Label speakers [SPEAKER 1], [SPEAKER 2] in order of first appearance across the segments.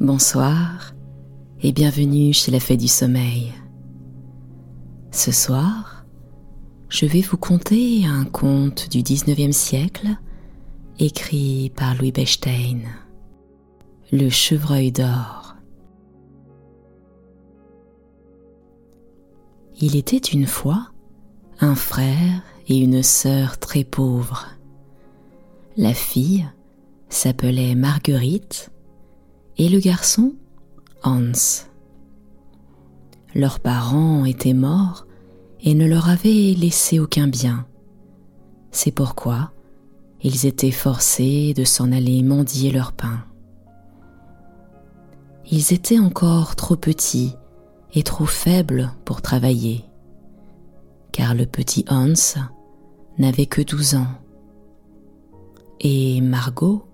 [SPEAKER 1] bonsoir et bienvenue chez la Fée du Sommeil. Ce soir, je vais vous conter un conte du 19e siècle écrit par Louis Bechstein, Le chevreuil d'or. Il était une fois un frère et une sœur très pauvres. La fille s'appelait Marguerite et le garçon Hans. Leurs parents étaient morts et ne leur avaient laissé aucun bien. C'est pourquoi ils étaient forcés de s'en aller mendier leur pain. Ils étaient encore trop petits et trop faibles pour travailler, car le petit Hans n'avait que douze ans, et Margot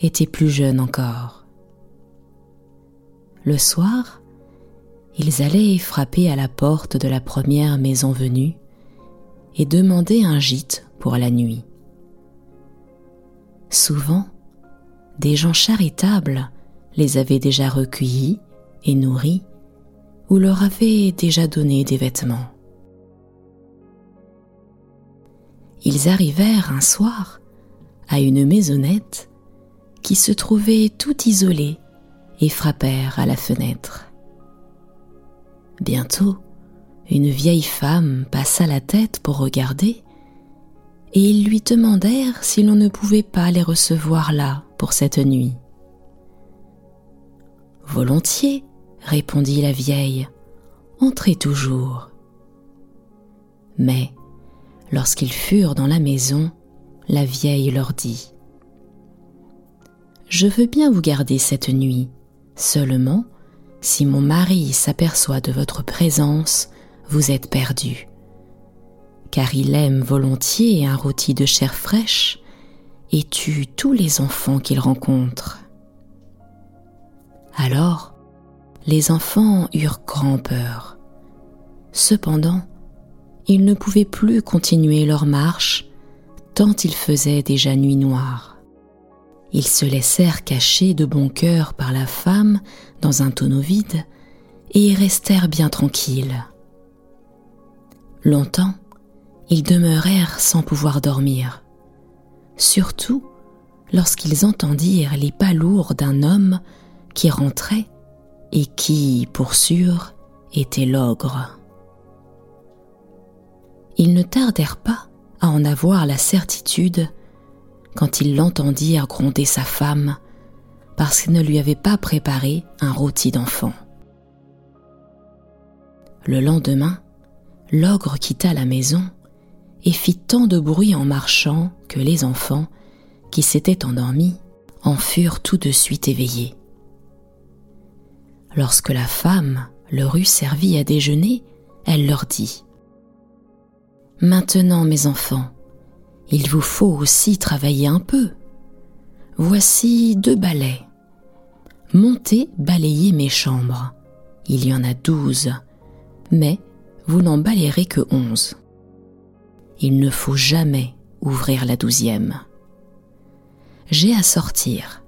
[SPEAKER 1] était plus jeune encore. Le soir, ils allaient frapper à la porte de la première maison venue et demander un gîte pour la nuit. Souvent, des gens charitables les avaient déjà recueillis et nourris ou leur avaient déjà donné des vêtements. Ils arrivèrent un soir à une maisonnette qui se trouvait tout isolée et frappèrent à la fenêtre. Bientôt, une vieille femme passa la tête pour regarder, et ils lui demandèrent si l'on ne pouvait pas les recevoir là pour cette nuit. Volontiers, répondit la vieille, entrez toujours. Mais, lorsqu'ils furent dans la maison, la vieille leur dit Je veux bien vous garder cette nuit, Seulement, si mon mari s'aperçoit de votre présence, vous êtes perdu. Car il aime volontiers un rôti de chair fraîche et tue tous les enfants qu'il rencontre. Alors, les enfants eurent grand peur. Cependant, ils ne pouvaient plus continuer leur marche tant il faisait déjà nuit noire. Ils se laissèrent cacher de bon cœur par la femme dans un tonneau vide et y restèrent bien tranquilles. Longtemps, ils demeurèrent sans pouvoir dormir, surtout lorsqu'ils entendirent les pas lourds d'un homme qui rentrait et qui, pour sûr, était l'ogre. Ils ne tardèrent pas à en avoir la certitude quand ils l'entendirent gronder sa femme parce qu'elle ne lui avait pas préparé un rôti d'enfant. Le lendemain, l'ogre quitta la maison et fit tant de bruit en marchant que les enfants, qui s'étaient endormis, en furent tout de suite éveillés. Lorsque la femme leur eut servi à déjeuner, elle leur dit Maintenant, mes enfants, il vous faut aussi travailler un peu. Voici deux balais. Montez balayer mes chambres. Il y en a douze, mais vous n'en balayerez que onze. Il ne faut jamais ouvrir la douzième. J'ai à sortir.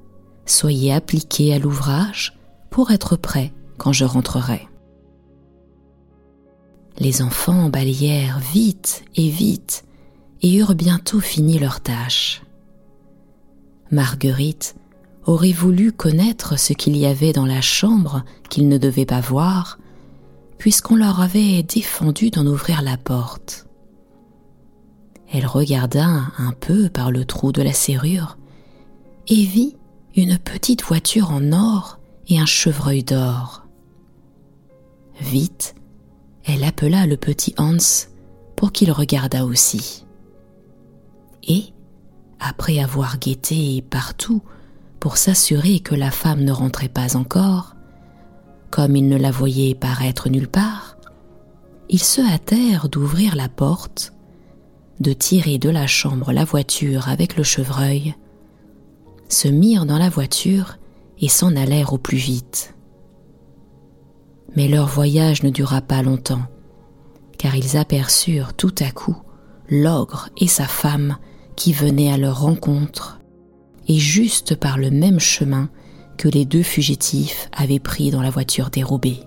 [SPEAKER 1] Soyez appliqués à l'ouvrage pour être prêts quand je rentrerai. Les enfants balayèrent vite et vite et eurent bientôt fini leur tâche. Marguerite aurait voulu connaître ce qu'il y avait dans la chambre qu'ils ne devaient pas voir, puisqu'on leur avait défendu d'en ouvrir la porte. Elle regarda un peu par le trou de la serrure et vit une petite voiture en or et un chevreuil d'or. Vite, elle appela le petit Hans pour qu'il regardât aussi et, après avoir guetté partout pour s'assurer que la femme ne rentrait pas encore, comme ils ne la voyaient paraître nulle part, ils se hâtèrent d'ouvrir la porte, de tirer de la chambre la voiture avec le chevreuil, se mirent dans la voiture et s'en allèrent au plus vite. Mais leur voyage ne dura pas longtemps, car ils aperçurent tout à coup l'ogre et sa femme qui venaient à leur rencontre, et juste par le même chemin que les deux fugitifs avaient pris dans la voiture dérobée.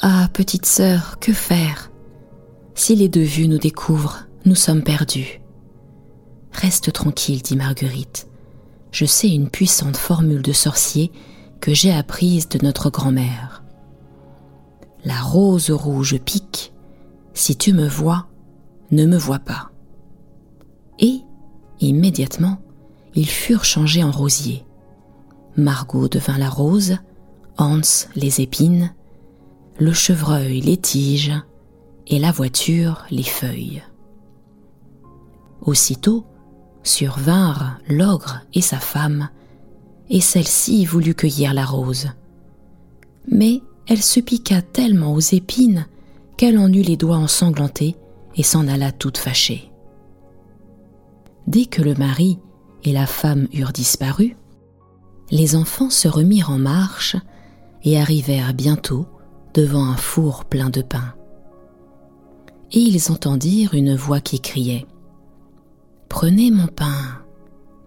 [SPEAKER 1] Ah, petite sœur, que faire? Si les deux vues nous découvrent, nous sommes perdus. Reste tranquille, dit Marguerite. Je sais une puissante formule de sorcier que j'ai apprise de notre grand-mère. La rose rouge pique, si tu me vois, ne me vois pas. Et, immédiatement, ils furent changés en rosiers. Margot devint la rose, Hans les épines, le chevreuil les tiges et la voiture les feuilles. Aussitôt survinrent l'ogre et sa femme, et celle-ci voulut cueillir la rose. Mais elle se piqua tellement aux épines qu'elle en eut les doigts ensanglantés et s'en alla toute fâchée. Dès que le mari et la femme eurent disparu, les enfants se remirent en marche et arrivèrent bientôt devant un four plein de pain. Et ils entendirent une voix qui criait Prenez mon pain,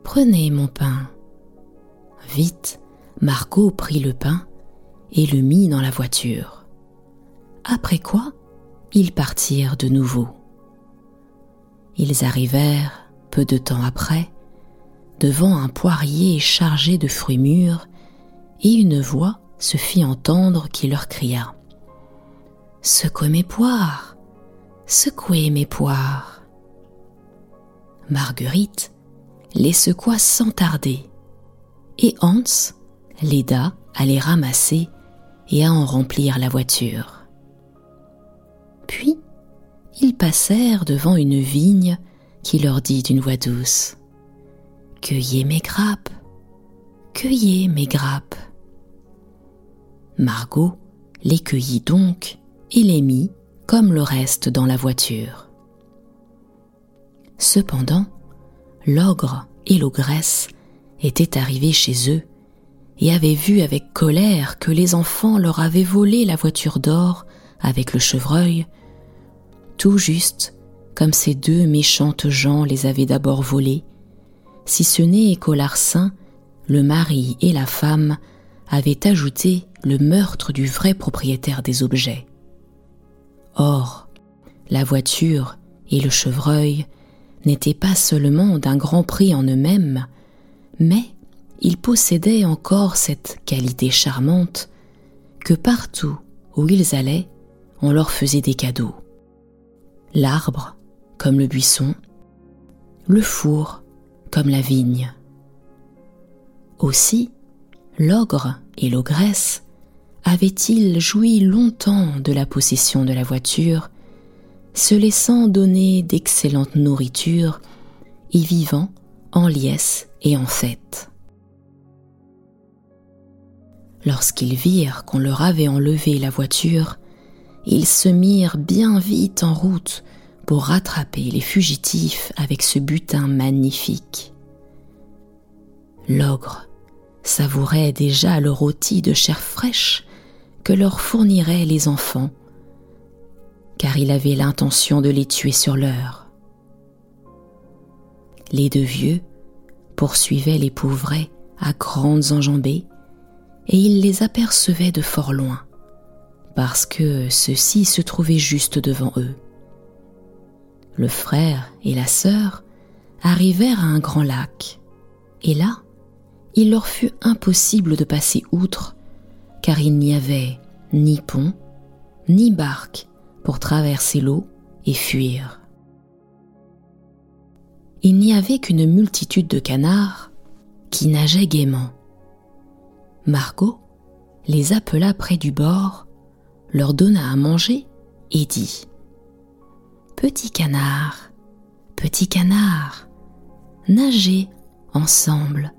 [SPEAKER 1] prenez mon pain. Vite, Margot prit le pain et le mit dans la voiture. Après quoi, ils partirent de nouveau. Ils arrivèrent, peu de temps après, devant un poirier chargé de fruits mûrs, et une voix se fit entendre qui leur cria Secouez mes poires, secouez mes poires. Marguerite les secoua sans tarder, et Hans l'aida à les ramasser et à en remplir la voiture. Puis ils passèrent devant une vigne qui leur dit d'une voix douce Cueillez mes grappes, cueillez mes grappes. Margot les cueillit donc et les mit, comme le reste, dans la voiture. Cependant, l'ogre et l'ogresse étaient arrivés chez eux et avaient vu avec colère que les enfants leur avaient volé la voiture d'or avec le chevreuil, tout juste comme ces deux méchantes gens les avaient d'abord volés, si ce n'est qu'au larcin, le mari et la femme avaient ajouté le meurtre du vrai propriétaire des objets. Or, la voiture et le chevreuil n'étaient pas seulement d'un grand prix en eux-mêmes, mais ils possédaient encore cette qualité charmante que partout où ils allaient, on leur faisait des cadeaux. L'arbre, comme le buisson, le four, comme la vigne. Aussi, l'ogre et l'ogresse avait-il joui longtemps de la possession de la voiture, se laissant donner d'excellente nourriture, y vivant en liesse et en fête. Lorsqu'ils virent qu'on leur avait enlevé la voiture, ils se mirent bien vite en route pour rattraper les fugitifs avec ce butin magnifique. L'ogre savourait déjà le rôti de chair fraîche que leur fourniraient les enfants, car il avait l'intention de les tuer sur l'heure. Les deux vieux poursuivaient les pauvrets à grandes enjambées, et ils les apercevaient de fort loin, parce que ceux-ci se trouvaient juste devant eux. Le frère et la sœur arrivèrent à un grand lac, et là, il leur fut impossible de passer outre car il n'y avait ni pont, ni barque pour traverser l'eau et fuir. Il n'y avait qu'une multitude de canards qui nageaient gaiement. Margot les appela près du bord, leur donna à manger et dit Petit canard, petit canard, nagez ensemble,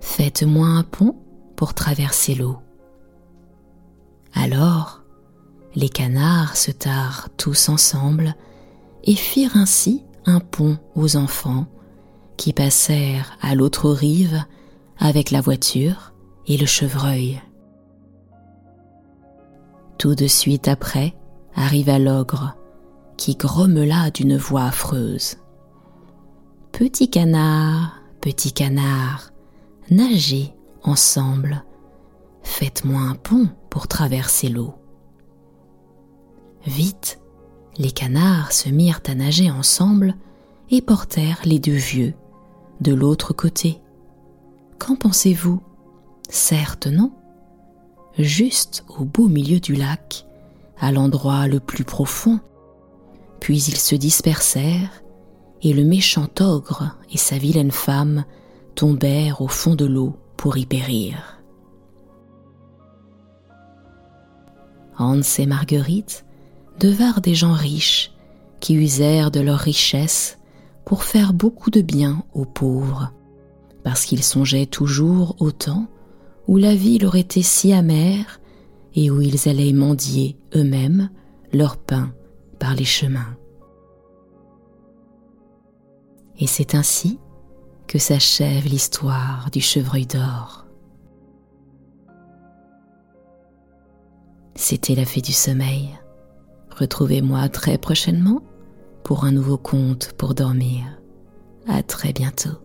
[SPEAKER 1] faites-moi un pont pour traverser l'eau. Alors, les canards se tarent tous ensemble et firent ainsi un pont aux enfants qui passèrent à l'autre rive avec la voiture et le chevreuil. Tout de suite après arriva l'ogre qui grommela d'une voix affreuse. Petit canard, petit canard, nagez ensemble, faites-moi un pont pour traverser l'eau. Vite, les canards se mirent à nager ensemble et portèrent les deux vieux de l'autre côté. Qu'en pensez-vous? Certes non. Juste au beau milieu du lac, à l'endroit le plus profond, puis ils se dispersèrent, et le méchant ogre et sa vilaine femme tombèrent au fond de l'eau pour y périr. Hans et Marguerite devinrent des gens riches qui usèrent de leur richesse pour faire beaucoup de bien aux pauvres, parce qu'ils songeaient toujours au temps où la vie leur était si amère et où ils allaient mendier eux-mêmes leur pain par les chemins. Et c'est ainsi que s'achève l'histoire du chevreuil d'or. C'était la fée du sommeil. Retrouvez-moi très prochainement pour un nouveau conte pour dormir. À très bientôt.